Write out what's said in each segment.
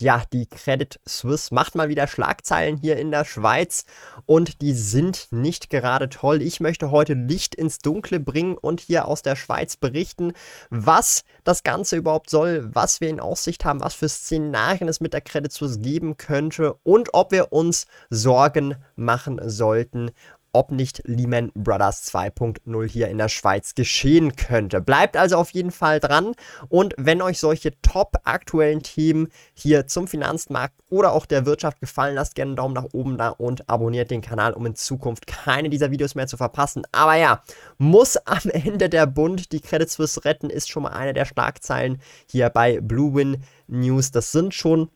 Ja, die Credit Suisse macht mal wieder Schlagzeilen hier in der Schweiz und die sind nicht gerade toll. Ich möchte heute Licht ins Dunkle bringen und hier aus der Schweiz berichten, was das Ganze überhaupt soll, was wir in Aussicht haben, was für Szenarien es mit der Credit Suisse geben könnte und ob wir uns Sorgen machen sollten, ob nicht Lehman Brothers 2.0 hier in der Schweiz geschehen könnte. Bleibt also auf jeden Fall dran und wenn euch solche top aktuellen Themen hier zum Finanzmarkt oder auch der Wirtschaft gefallen, lasst gerne einen Daumen nach oben da und abonniert den Kanal, um in Zukunft keine dieser Videos mehr zu verpassen. Aber ja, muss am Ende der Bund die Credit Suisse retten, ist schon mal eine der Schlagzeilen hier bei Blue Win News. Das sind schon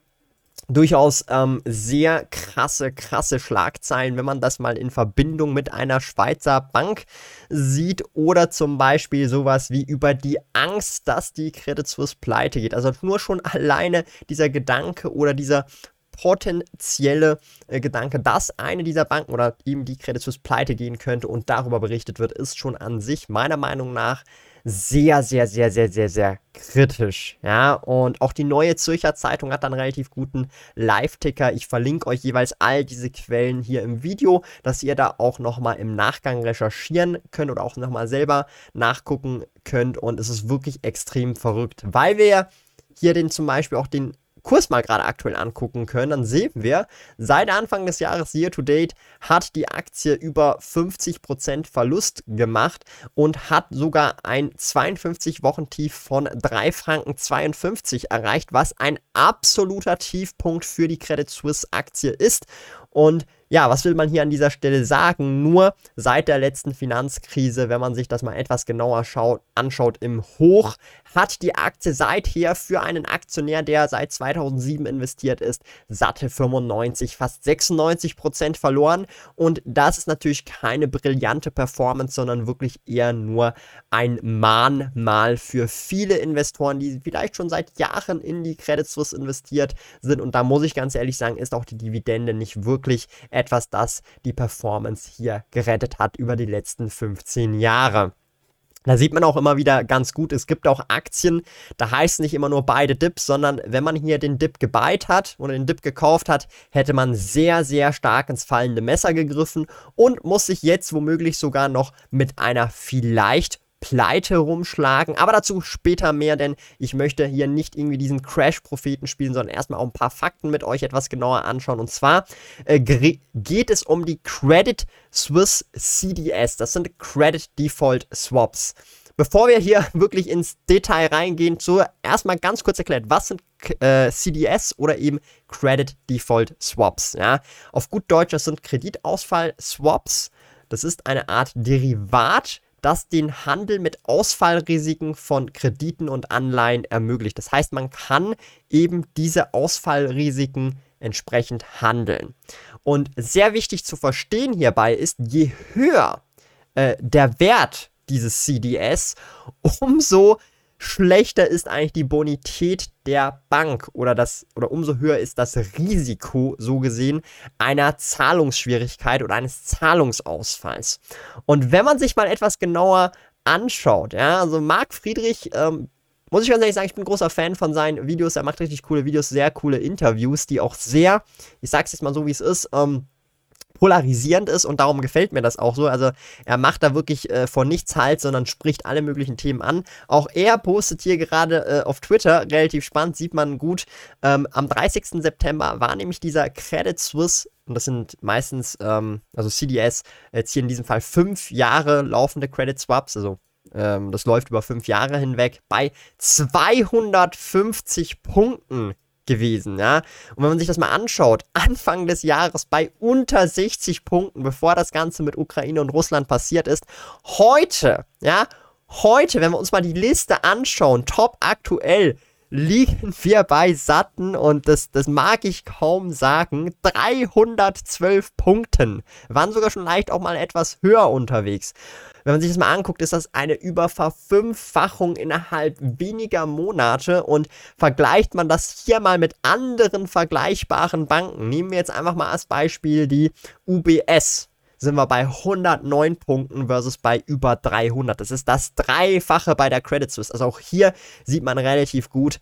durchaus ähm, sehr krasse, krasse Schlagzeilen, wenn man das mal in Verbindung mit einer Schweizer Bank sieht oder zum Beispiel sowas wie über die Angst, dass die Credit Suisse pleite geht. Also nur schon alleine dieser Gedanke oder dieser potenzielle äh, Gedanke, dass eine dieser Banken oder eben die Credit Suisse pleite gehen könnte und darüber berichtet wird, ist schon an sich meiner Meinung nach sehr, sehr, sehr, sehr, sehr, sehr kritisch. Ja, und auch die neue Zürcher Zeitung hat dann relativ guten Live-Ticker. Ich verlinke euch jeweils all diese Quellen hier im Video, dass ihr da auch nochmal im Nachgang recherchieren könnt oder auch nochmal selber nachgucken könnt. Und es ist wirklich extrem verrückt, weil wir hier den zum Beispiel auch den Kurs mal gerade aktuell angucken können, dann sehen wir, seit Anfang des Jahres Year to Date hat die Aktie über 50% Verlust gemacht und hat sogar ein 52-Wochen-Tief von 3 Franken 52 erreicht, was ein absoluter Tiefpunkt für die Credit Suisse Aktie ist. Und ja, was will man hier an dieser Stelle sagen? Nur seit der letzten Finanzkrise, wenn man sich das mal etwas genauer schaut, anschaut, im Hoch hat die Aktie seither für einen Aktionär, der seit 2007 investiert ist, satte 95, fast 96 Prozent verloren. Und das ist natürlich keine brillante Performance, sondern wirklich eher nur ein Mahnmal für viele Investoren, die vielleicht schon seit Jahren in die Credit Suisse investiert sind. Und da muss ich ganz ehrlich sagen, ist auch die Dividende nicht wirklich etwas, das die Performance hier gerettet hat über die letzten 15 Jahre. Da sieht man auch immer wieder ganz gut, es gibt auch Aktien, da heißt nicht immer nur beide Dips, sondern wenn man hier den Dip gebuyt hat oder den Dip gekauft hat, hätte man sehr, sehr stark ins fallende Messer gegriffen und muss sich jetzt womöglich sogar noch mit einer vielleicht Pleite rumschlagen. Aber dazu später mehr, denn ich möchte hier nicht irgendwie diesen Crash-Propheten spielen, sondern erstmal auch ein paar Fakten mit euch etwas genauer anschauen. Und zwar äh, geht es um die Credit Swiss CDS. Das sind Credit Default Swaps. Bevor wir hier wirklich ins Detail reingehen, so erstmal ganz kurz erklärt, was sind äh, CDS oder eben Credit Default Swaps. Ja? Auf gut Deutsch, das sind Kreditausfall Swaps. Das ist eine Art Derivat das den Handel mit Ausfallrisiken von Krediten und Anleihen ermöglicht. Das heißt, man kann eben diese Ausfallrisiken entsprechend handeln. Und sehr wichtig zu verstehen hierbei ist, je höher äh, der Wert dieses CDS, umso schlechter ist eigentlich die Bonität der Bank oder das oder umso höher ist das Risiko so gesehen einer Zahlungsschwierigkeit oder eines Zahlungsausfalls. Und wenn man sich mal etwas genauer anschaut, ja, also Marc Friedrich ähm, muss ich ganz ehrlich sagen, ich bin großer Fan von seinen Videos. Er macht richtig coole Videos, sehr coole Interviews, die auch sehr, ich sag's jetzt mal so, wie es ist, ähm, polarisierend ist und darum gefällt mir das auch so. Also er macht da wirklich äh, von nichts halt, sondern spricht alle möglichen Themen an. Auch er postet hier gerade äh, auf Twitter, relativ spannend, sieht man gut. Ähm, am 30. September war nämlich dieser Credit Suisse und das sind meistens, ähm, also CDS, jetzt hier in diesem Fall fünf Jahre laufende Credit Swaps, also ähm, das läuft über fünf Jahre hinweg, bei 250 Punkten gewesen, ja. Und wenn man sich das mal anschaut, Anfang des Jahres bei unter 60 Punkten, bevor das Ganze mit Ukraine und Russland passiert ist, heute, ja, heute, wenn wir uns mal die Liste anschauen, top aktuell, liegen wir bei satten und das, das mag ich kaum sagen, 312 Punkten. Waren sogar schon leicht auch mal etwas höher unterwegs. Wenn man sich das mal anguckt, ist das eine Überverfünffachung innerhalb weniger Monate und vergleicht man das hier mal mit anderen vergleichbaren Banken. Nehmen wir jetzt einfach mal als Beispiel die UBS sind wir bei 109 Punkten versus bei über 300. Das ist das Dreifache bei der Credit Suisse. Also auch hier sieht man relativ gut,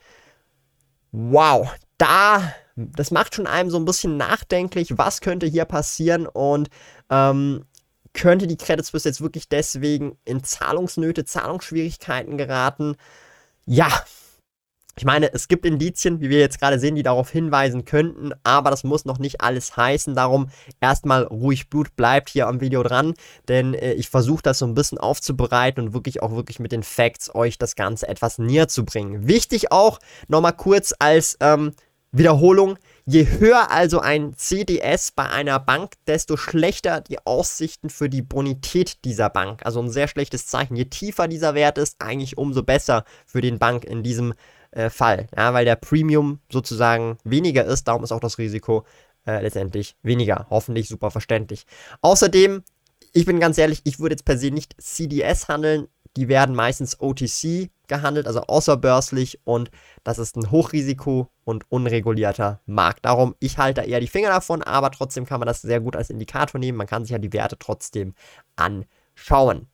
wow, da, das macht schon einem so ein bisschen nachdenklich, was könnte hier passieren und ähm, könnte die Credit Suisse jetzt wirklich deswegen in Zahlungsnöte, Zahlungsschwierigkeiten geraten? Ja, ich meine, es gibt Indizien, wie wir jetzt gerade sehen, die darauf hinweisen könnten, aber das muss noch nicht alles heißen. Darum erstmal ruhig Blut bleibt hier am Video dran, denn äh, ich versuche das so ein bisschen aufzubereiten und wirklich auch wirklich mit den Facts euch das Ganze etwas näher zu bringen. Wichtig auch nochmal kurz als ähm, Wiederholung, Je höher also ein CDS bei einer Bank, desto schlechter die Aussichten für die Bonität dieser Bank. Also ein sehr schlechtes Zeichen. Je tiefer dieser Wert ist, eigentlich umso besser für den Bank in diesem äh, Fall. Ja, weil der Premium sozusagen weniger ist, darum ist auch das Risiko äh, letztendlich weniger. Hoffentlich super verständlich. Außerdem, ich bin ganz ehrlich, ich würde jetzt per se nicht CDS handeln. Die werden meistens OTC gehandelt, also außerbörslich und das ist ein Hochrisiko und unregulierter Markt. Darum, ich halte eher die Finger davon, aber trotzdem kann man das sehr gut als Indikator nehmen. Man kann sich ja die Werte trotzdem anschauen.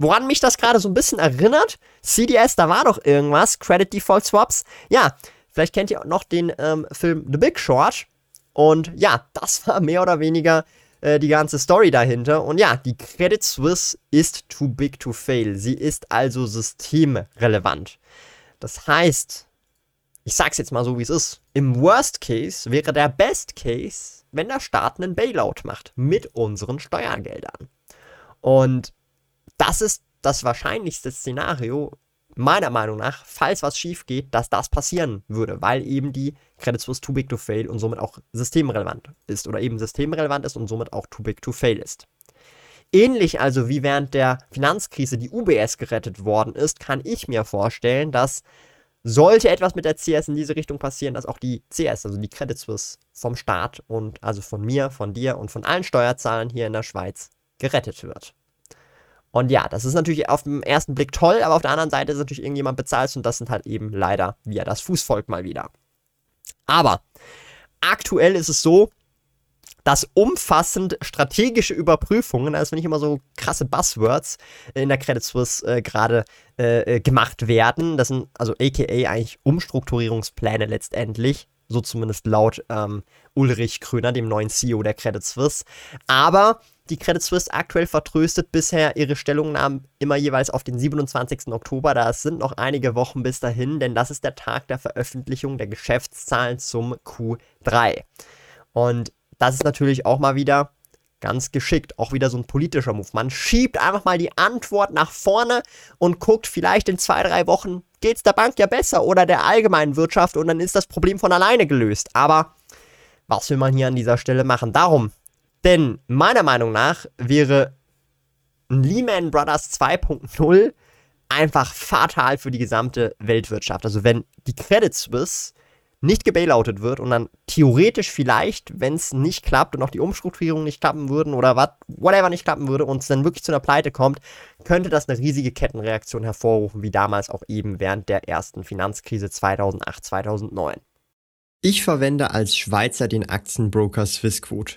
Woran mich das gerade so ein bisschen erinnert, CDS, da war doch irgendwas, Credit Default Swaps. Ja, vielleicht kennt ihr auch noch den ähm, Film The Big Short. Und ja, das war mehr oder weniger äh, die ganze Story dahinter. Und ja, die Credit Suisse ist too big to fail. Sie ist also systemrelevant. Das heißt, ich sag's jetzt mal so, wie es ist. Im Worst Case wäre der Best Case, wenn der Staat einen Bailout macht mit unseren Steuergeldern. Und das ist das wahrscheinlichste Szenario, meiner Meinung nach, falls was schief geht, dass das passieren würde, weil eben die Credit Suisse too big to fail und somit auch systemrelevant ist oder eben systemrelevant ist und somit auch too big to fail ist. Ähnlich also wie während der Finanzkrise die UBS gerettet worden ist, kann ich mir vorstellen, dass sollte etwas mit der CS in diese Richtung passieren, dass auch die CS, also die Credit Suisse vom Staat und also von mir, von dir und von allen Steuerzahlern hier in der Schweiz gerettet wird. Und ja, das ist natürlich auf den ersten Blick toll, aber auf der anderen Seite ist natürlich irgendjemand bezahlt und das sind halt eben leider wir, das Fußvolk mal wieder. Aber aktuell ist es so, dass umfassend strategische Überprüfungen, das finde ich immer so krasse Buzzwords, in der Credit Suisse äh, gerade äh, äh gemacht werden. Das sind also aka eigentlich Umstrukturierungspläne letztendlich. So zumindest laut ähm, Ulrich Kröner, dem neuen CEO der Credit Suisse. Aber die Credit Suisse aktuell vertröstet bisher ihre Stellungnahmen immer jeweils auf den 27. Oktober. Da sind noch einige Wochen bis dahin, denn das ist der Tag der Veröffentlichung der Geschäftszahlen zum Q3. Und das ist natürlich auch mal wieder ganz geschickt, auch wieder so ein politischer Move. Man schiebt einfach mal die Antwort nach vorne und guckt, vielleicht in zwei, drei Wochen geht es der Bank ja besser oder der allgemeinen Wirtschaft und dann ist das Problem von alleine gelöst. Aber was will man hier an dieser Stelle machen? Darum denn meiner Meinung nach wäre Lehman Brothers 2.0 einfach fatal für die gesamte Weltwirtschaft. Also wenn die Credit Suisse nicht gebailoutet wird und dann theoretisch vielleicht, wenn es nicht klappt und auch die Umstrukturierung nicht klappen würden oder was, whatever nicht klappen würde und es dann wirklich zu einer Pleite kommt, könnte das eine riesige Kettenreaktion hervorrufen, wie damals auch eben während der ersten Finanzkrise 2008, 2009. Ich verwende als Schweizer den Aktienbroker Swissquote.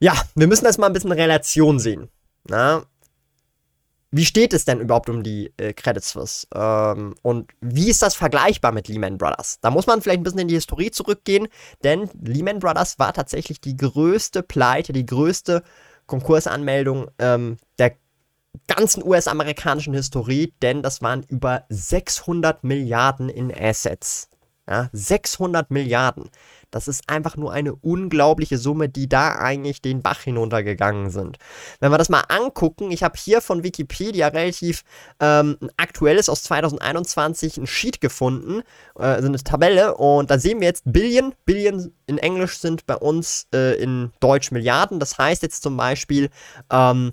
Ja, wir müssen das mal ein bisschen in Relation sehen. Na? Wie steht es denn überhaupt um die äh, Credit Suisse? Ähm, und wie ist das vergleichbar mit Lehman Brothers? Da muss man vielleicht ein bisschen in die Historie zurückgehen, denn Lehman Brothers war tatsächlich die größte Pleite, die größte Konkursanmeldung ähm, der ganzen US-amerikanischen Historie, denn das waren über 600 Milliarden in Assets. Ja, 600 Milliarden. Das ist einfach nur eine unglaubliche Summe, die da eigentlich den Bach hinuntergegangen sind. Wenn wir das mal angucken, ich habe hier von Wikipedia relativ ähm, ein aktuelles aus 2021 ein Sheet gefunden, äh, also eine Tabelle und da sehen wir jetzt Billion. Billion in Englisch sind bei uns äh, in Deutsch Milliarden. Das heißt jetzt zum Beispiel, ähm,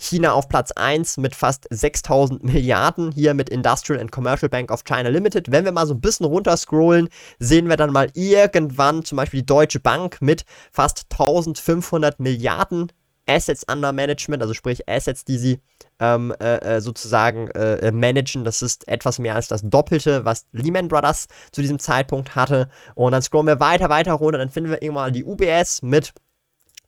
China auf Platz 1 mit fast 6000 Milliarden, hier mit Industrial and Commercial Bank of China Limited. Wenn wir mal so ein bisschen runterscrollen, sehen wir dann mal irgendwann zum Beispiel die Deutsche Bank mit fast 1500 Milliarden Assets under Management, also sprich Assets, die sie ähm, äh, äh sozusagen äh, äh, managen. Das ist etwas mehr als das Doppelte, was Lehman Brothers zu diesem Zeitpunkt hatte. Und dann scrollen wir weiter, weiter runter, dann finden wir irgendwann die UBS mit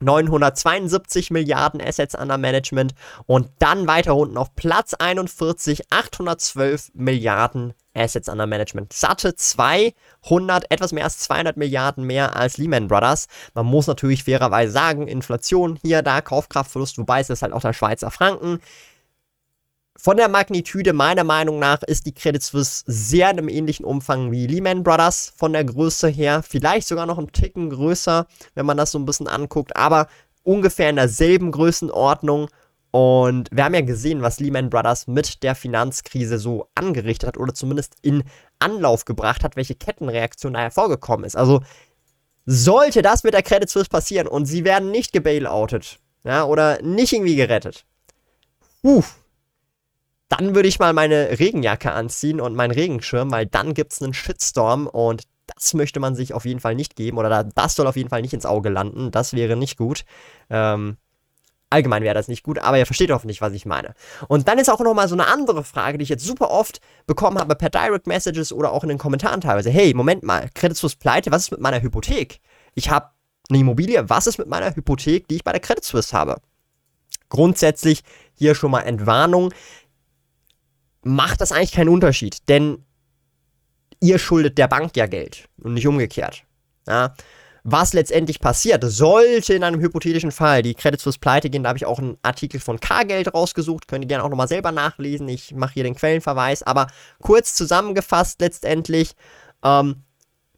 972 Milliarden Assets under Management und dann weiter unten auf Platz 41 812 Milliarden Assets under Management. Satte 200, etwas mehr als 200 Milliarden mehr als Lehman Brothers. Man muss natürlich fairerweise sagen, Inflation hier, da, Kaufkraftverlust, wobei es ist halt auch der Schweizer Franken. Von der Magnitude meiner Meinung nach ist die Credit Suisse sehr in einem ähnlichen Umfang wie Lehman Brothers von der Größe her. Vielleicht sogar noch einen Ticken größer, wenn man das so ein bisschen anguckt, aber ungefähr in derselben Größenordnung. Und wir haben ja gesehen, was Lehman Brothers mit der Finanzkrise so angerichtet hat oder zumindest in Anlauf gebracht hat, welche Kettenreaktion da hervorgekommen ist. Also sollte das mit der Credit Suisse passieren und sie werden nicht gebailoutet, ja, oder nicht irgendwie gerettet. Uff, dann würde ich mal meine Regenjacke anziehen und meinen Regenschirm, weil dann gibt es einen Shitstorm und das möchte man sich auf jeden Fall nicht geben oder das soll auf jeden Fall nicht ins Auge landen. Das wäre nicht gut. Ähm, allgemein wäre das nicht gut, aber ihr versteht hoffentlich, was ich meine. Und dann ist auch nochmal so eine andere Frage, die ich jetzt super oft bekommen habe per Direct Messages oder auch in den Kommentaren teilweise. Hey, Moment mal, Credit Suisse pleite, was ist mit meiner Hypothek? Ich habe eine Immobilie, was ist mit meiner Hypothek, die ich bei der Credit Suisse habe? Grundsätzlich hier schon mal Entwarnung macht das eigentlich keinen Unterschied, denn ihr schuldet der Bank ja Geld und nicht umgekehrt. Ja? Was letztendlich passiert, sollte in einem hypothetischen Fall die Credit Suisse pleite gehen, da habe ich auch einen Artikel von K-Geld rausgesucht, könnt ihr gerne auch nochmal selber nachlesen, ich mache hier den Quellenverweis, aber kurz zusammengefasst letztendlich, ähm,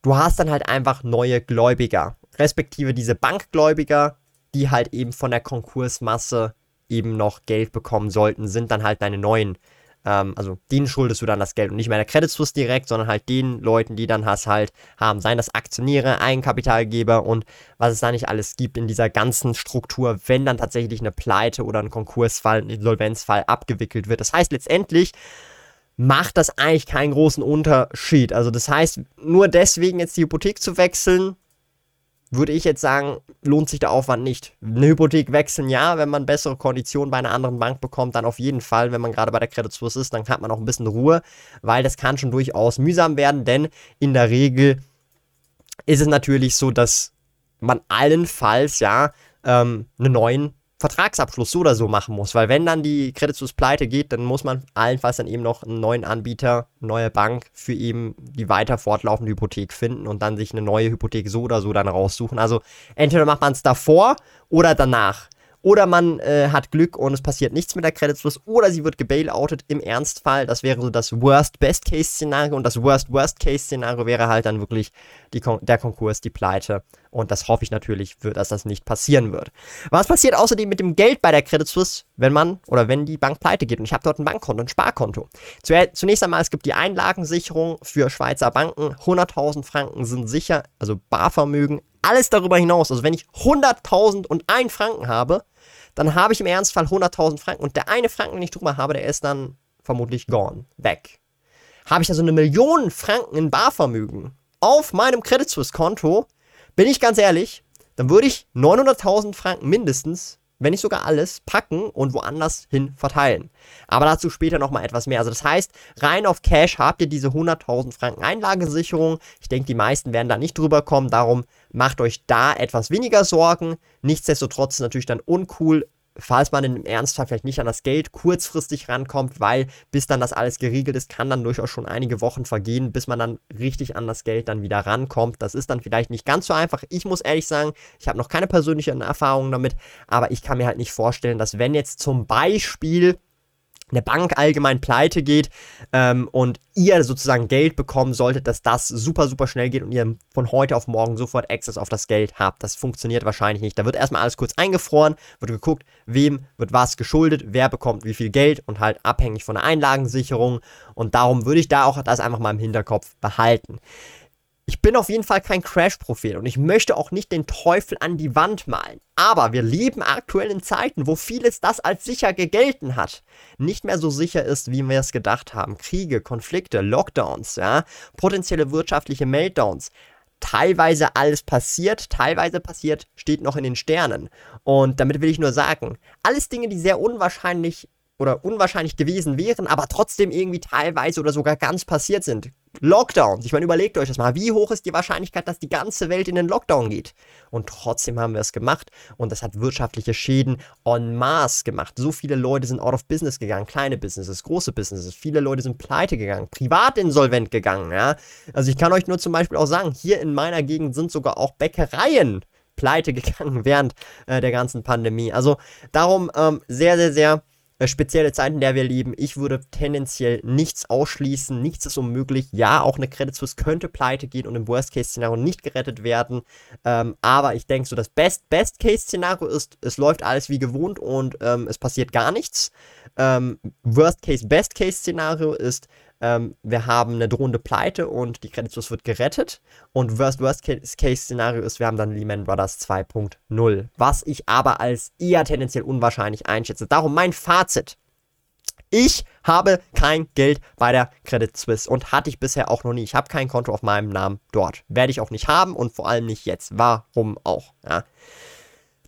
du hast dann halt einfach neue Gläubiger, respektive diese Bankgläubiger, die halt eben von der Konkursmasse eben noch Geld bekommen sollten, sind dann halt deine neuen ähm, also denen schuldest du dann das Geld und nicht mehr der Credit Suisse direkt, sondern halt den Leuten, die dann hast halt haben, seien das Aktionäre, Eigenkapitalgeber und was es da nicht alles gibt in dieser ganzen Struktur, wenn dann tatsächlich eine Pleite oder ein Konkursfall, ein Insolvenzfall abgewickelt wird. Das heißt letztendlich, macht das eigentlich keinen großen Unterschied. Also das heißt, nur deswegen jetzt die Hypothek zu wechseln, würde ich jetzt sagen, lohnt sich der Aufwand nicht. Eine Hypothek wechseln, ja, wenn man bessere Konditionen bei einer anderen Bank bekommt, dann auf jeden Fall. Wenn man gerade bei der Credit Suisse ist, dann hat man auch ein bisschen Ruhe, weil das kann schon durchaus mühsam werden, denn in der Regel ist es natürlich so, dass man allenfalls, ja, ähm, einen neuen Vertragsabschluss so oder so machen muss, weil wenn dann die Credit Suisse pleite geht, dann muss man allenfalls dann eben noch einen neuen Anbieter, neue Bank für eben die weiter fortlaufende Hypothek finden und dann sich eine neue Hypothek so oder so dann raussuchen. Also entweder macht man es davor oder danach. Oder man äh, hat Glück und es passiert nichts mit der Credit Suisse. Oder sie wird gebailoutet im Ernstfall. Das wäre so das Worst-Best-Case-Szenario. Und das Worst-Worst-Case-Szenario wäre halt dann wirklich Kon der Konkurs, die Pleite. Und das hoffe ich natürlich, dass das nicht passieren wird. Was passiert außerdem mit dem Geld bei der Credit Suisse, wenn man oder wenn die Bank pleite geht? Und ich habe dort ein Bankkonto, ein Sparkonto. Zunächst einmal, es gibt die Einlagensicherung für Schweizer Banken. 100.000 Franken sind sicher, also Barvermögen. Alles darüber hinaus, also wenn ich 100.000 und einen Franken habe, dann habe ich im Ernstfall 100.000 Franken und der eine Franken, den ich drüber habe, der ist dann vermutlich gone, weg. Habe ich also eine Million Franken in Barvermögen auf meinem Credit Suisse Konto, bin ich ganz ehrlich, dann würde ich 900.000 Franken mindestens, wenn nicht sogar alles, packen und woanders hin verteilen. Aber dazu später nochmal etwas mehr. Also das heißt, rein auf Cash habt ihr diese 100.000 Franken Einlagensicherung. Ich denke, die meisten werden da nicht drüber kommen. Darum macht euch da etwas weniger Sorgen. Nichtsdestotrotz natürlich dann uncool, falls man im Ernstfall vielleicht nicht an das Geld kurzfristig rankommt, weil bis dann das alles geregelt ist, kann dann durchaus schon einige Wochen vergehen, bis man dann richtig an das Geld dann wieder rankommt. Das ist dann vielleicht nicht ganz so einfach. Ich muss ehrlich sagen, ich habe noch keine persönlichen Erfahrungen damit, aber ich kann mir halt nicht vorstellen, dass wenn jetzt zum Beispiel eine Bank allgemein pleite geht ähm, und ihr sozusagen Geld bekommen solltet, dass das super, super schnell geht und ihr von heute auf morgen sofort Access auf das Geld habt. Das funktioniert wahrscheinlich nicht. Da wird erstmal alles kurz eingefroren, wird geguckt, wem wird was geschuldet, wer bekommt wie viel Geld und halt abhängig von der Einlagensicherung. Und darum würde ich da auch das einfach mal im Hinterkopf behalten ich bin auf jeden Fall kein Crash-Prophet und ich möchte auch nicht den Teufel an die Wand malen. Aber wir leben aktuell in Zeiten, wo vieles das als sicher gegelten hat, nicht mehr so sicher ist, wie wir es gedacht haben. Kriege, Konflikte, Lockdowns, ja, potenzielle wirtschaftliche Meltdowns. Teilweise alles passiert, teilweise passiert, steht noch in den Sternen. Und damit will ich nur sagen, alles Dinge, die sehr unwahrscheinlich oder unwahrscheinlich gewesen wären, aber trotzdem irgendwie teilweise oder sogar ganz passiert sind. Lockdowns. Ich meine, überlegt euch das mal. Wie hoch ist die Wahrscheinlichkeit, dass die ganze Welt in den Lockdown geht? Und trotzdem haben wir es gemacht und das hat wirtschaftliche Schäden en masse gemacht. So viele Leute sind out of business gegangen. Kleine Businesses, große Businesses. Viele Leute sind pleite gegangen, privat insolvent gegangen. Ja? Also ich kann euch nur zum Beispiel auch sagen, hier in meiner Gegend sind sogar auch Bäckereien pleite gegangen während äh, der ganzen Pandemie. Also darum ähm, sehr, sehr, sehr spezielle Zeiten, in der wir leben. Ich würde tendenziell nichts ausschließen, nichts ist unmöglich. Ja, auch eine Credit Suisse könnte pleite gehen und im Worst-Case-Szenario nicht gerettet werden. Ähm, aber ich denke so, das Best-Case-Szenario ist, es läuft alles wie gewohnt und ähm, es passiert gar nichts. Ähm, Worst-Case, Best-Case-Szenario ist, ähm, wir haben eine drohende Pleite und die Credit Suisse wird gerettet. Und Worst-Worst-Case-Szenario ist, wir haben dann Lehman Brothers 2.0. Was ich aber als eher tendenziell unwahrscheinlich einschätze. Darum mein Fazit. Ich habe kein Geld bei der Credit Suisse und hatte ich bisher auch noch nie. Ich habe kein Konto auf meinem Namen dort. Werde ich auch nicht haben und vor allem nicht jetzt. Warum auch? Ja.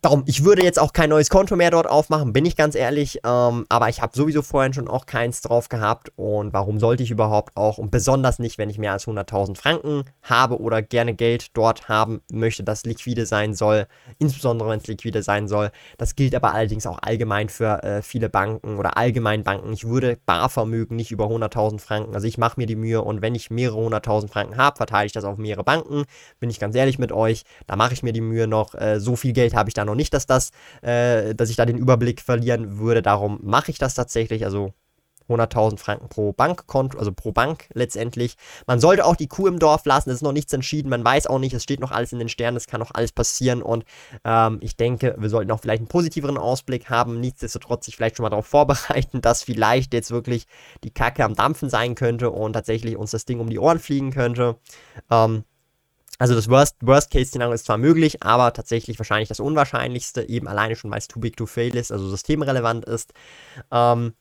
Darum, ich würde jetzt auch kein neues Konto mehr dort aufmachen, bin ich ganz ehrlich. Ähm, aber ich habe sowieso vorhin schon auch keins drauf gehabt. Und warum sollte ich überhaupt auch? Und besonders nicht, wenn ich mehr als 100.000 Franken habe oder gerne Geld dort haben möchte, das liquide sein soll. Insbesondere, wenn es liquide sein soll. Das gilt aber allerdings auch allgemein für äh, viele Banken oder allgemein Banken. Ich würde Barvermögen nicht über 100.000 Franken. Also ich mache mir die Mühe und wenn ich mehrere 100.000 Franken habe, verteile ich das auf mehrere Banken. Bin ich ganz ehrlich mit euch. Da mache ich mir die Mühe noch. Äh, so viel Geld habe ich dann noch nicht, dass das, äh, dass ich da den Überblick verlieren würde. Darum mache ich das tatsächlich. Also 100.000 Franken pro Bankkonto, also pro Bank letztendlich. Man sollte auch die Kuh im Dorf lassen, es ist noch nichts entschieden, man weiß auch nicht, es steht noch alles in den Sternen, es kann noch alles passieren und ähm, ich denke, wir sollten auch vielleicht einen positiveren Ausblick haben, nichtsdestotrotz sich vielleicht schon mal darauf vorbereiten, dass vielleicht jetzt wirklich die Kacke am Dampfen sein könnte und tatsächlich uns das Ding um die Ohren fliegen könnte. Ähm, also das Worst-Case-Szenario ist zwar möglich, aber tatsächlich wahrscheinlich das Unwahrscheinlichste, eben alleine schon, weil es too big to fail ist, also systemrelevant ist. Ähm,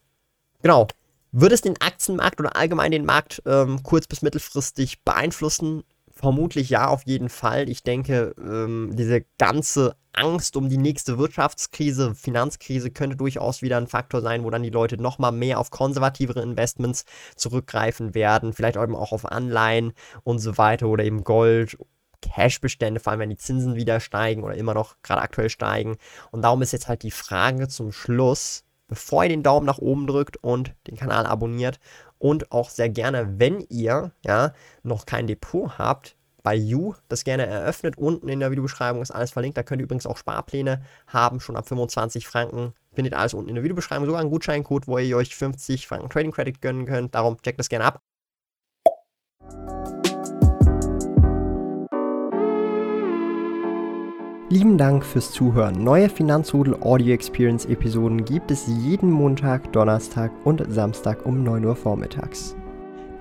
genau. Wird es den Aktienmarkt oder allgemein den Markt ähm, kurz- bis mittelfristig beeinflussen? Vermutlich ja, auf jeden Fall. Ich denke, ähm, diese ganze Angst um die nächste Wirtschaftskrise, Finanzkrise könnte durchaus wieder ein Faktor sein, wo dann die Leute nochmal mehr auf konservativere Investments zurückgreifen werden, vielleicht eben auch auf Anleihen und so weiter oder eben Gold Cashbestände, vor allem wenn die Zinsen wieder steigen oder immer noch gerade aktuell steigen. Und darum ist jetzt halt die Frage zum Schluss, bevor ihr den Daumen nach oben drückt und den Kanal abonniert und auch sehr gerne, wenn ihr ja noch kein Depot habt, bei You das gerne eröffnet. Unten in der Videobeschreibung ist alles verlinkt. Da könnt ihr übrigens auch Sparpläne haben, schon ab 25 Franken. Findet alles unten in der Videobeschreibung. Sogar einen Gutscheincode, wo ihr euch 50 Franken Trading Credit gönnen könnt. Darum checkt das gerne ab. Lieben Dank fürs Zuhören. Neue Finanzrudel Audio Experience Episoden gibt es jeden Montag, Donnerstag und Samstag um 9 Uhr vormittags.